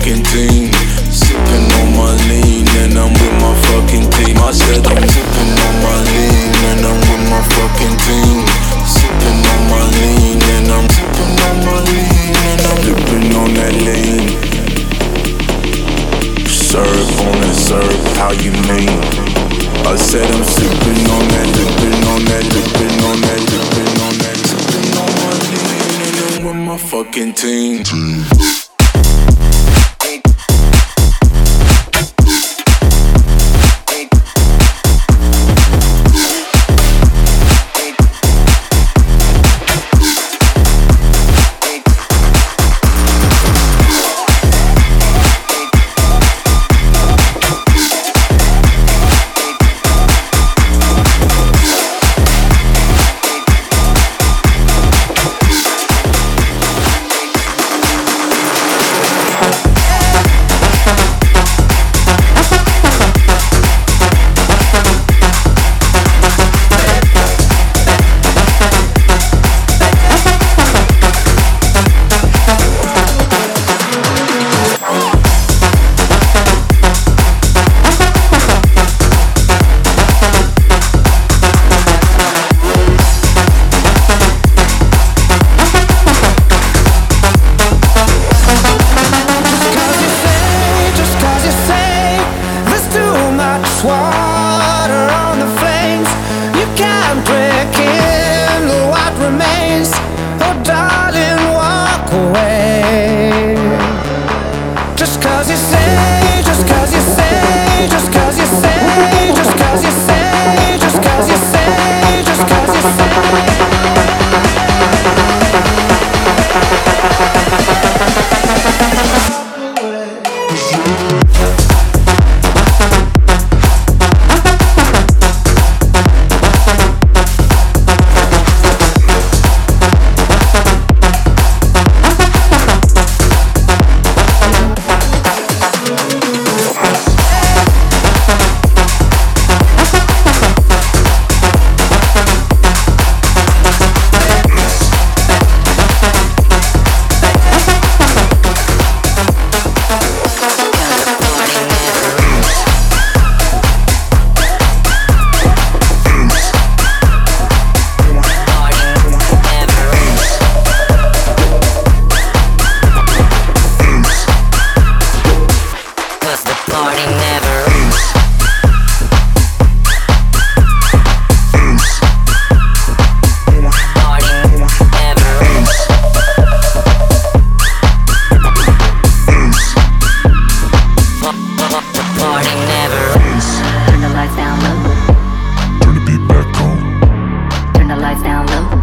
fucking thing down low.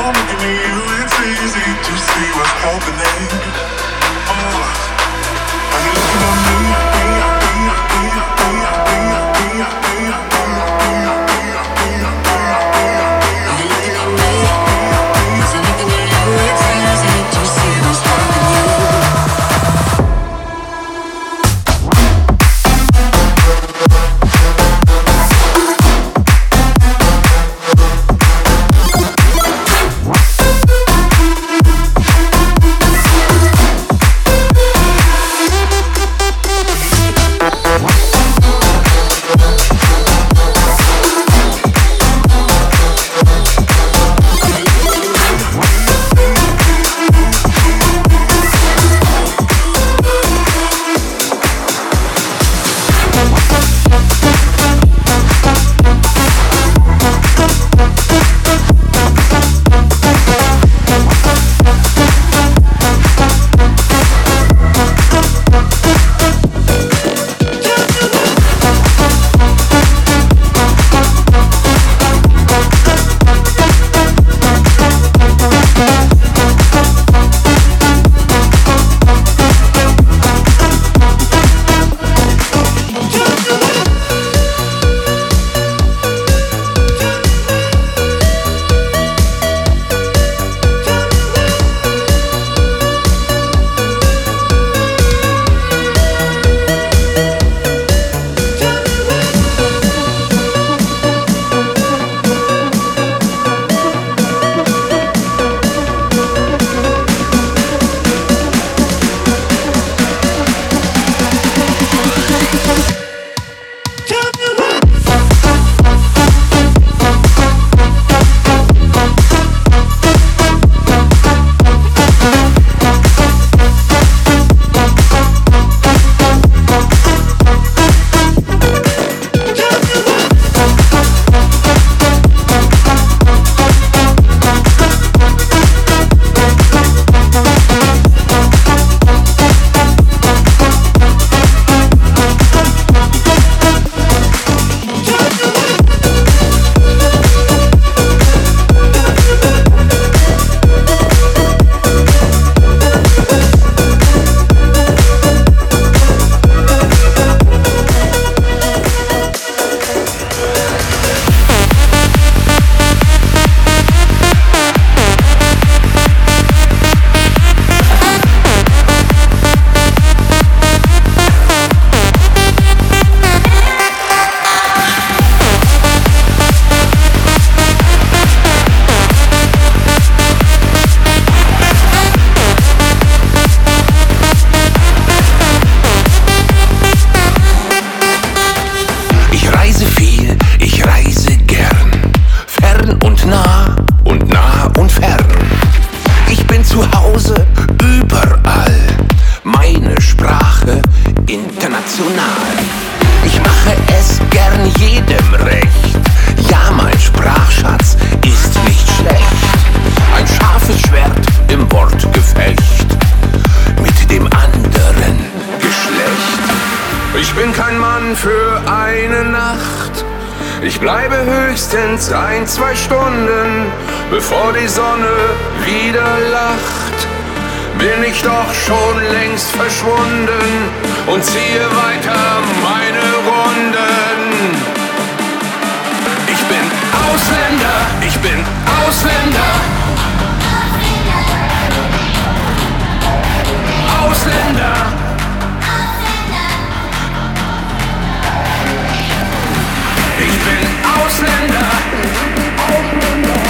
I'm looking at you? It's easy to see what's happening. zwei Stunden, bevor die Sonne wieder lacht, bin ich doch schon längst verschwunden und ziehe weiter meine Runden. Ich bin Ausländer, ich bin Ausländer. Ausländer. Ich bin Ausländer.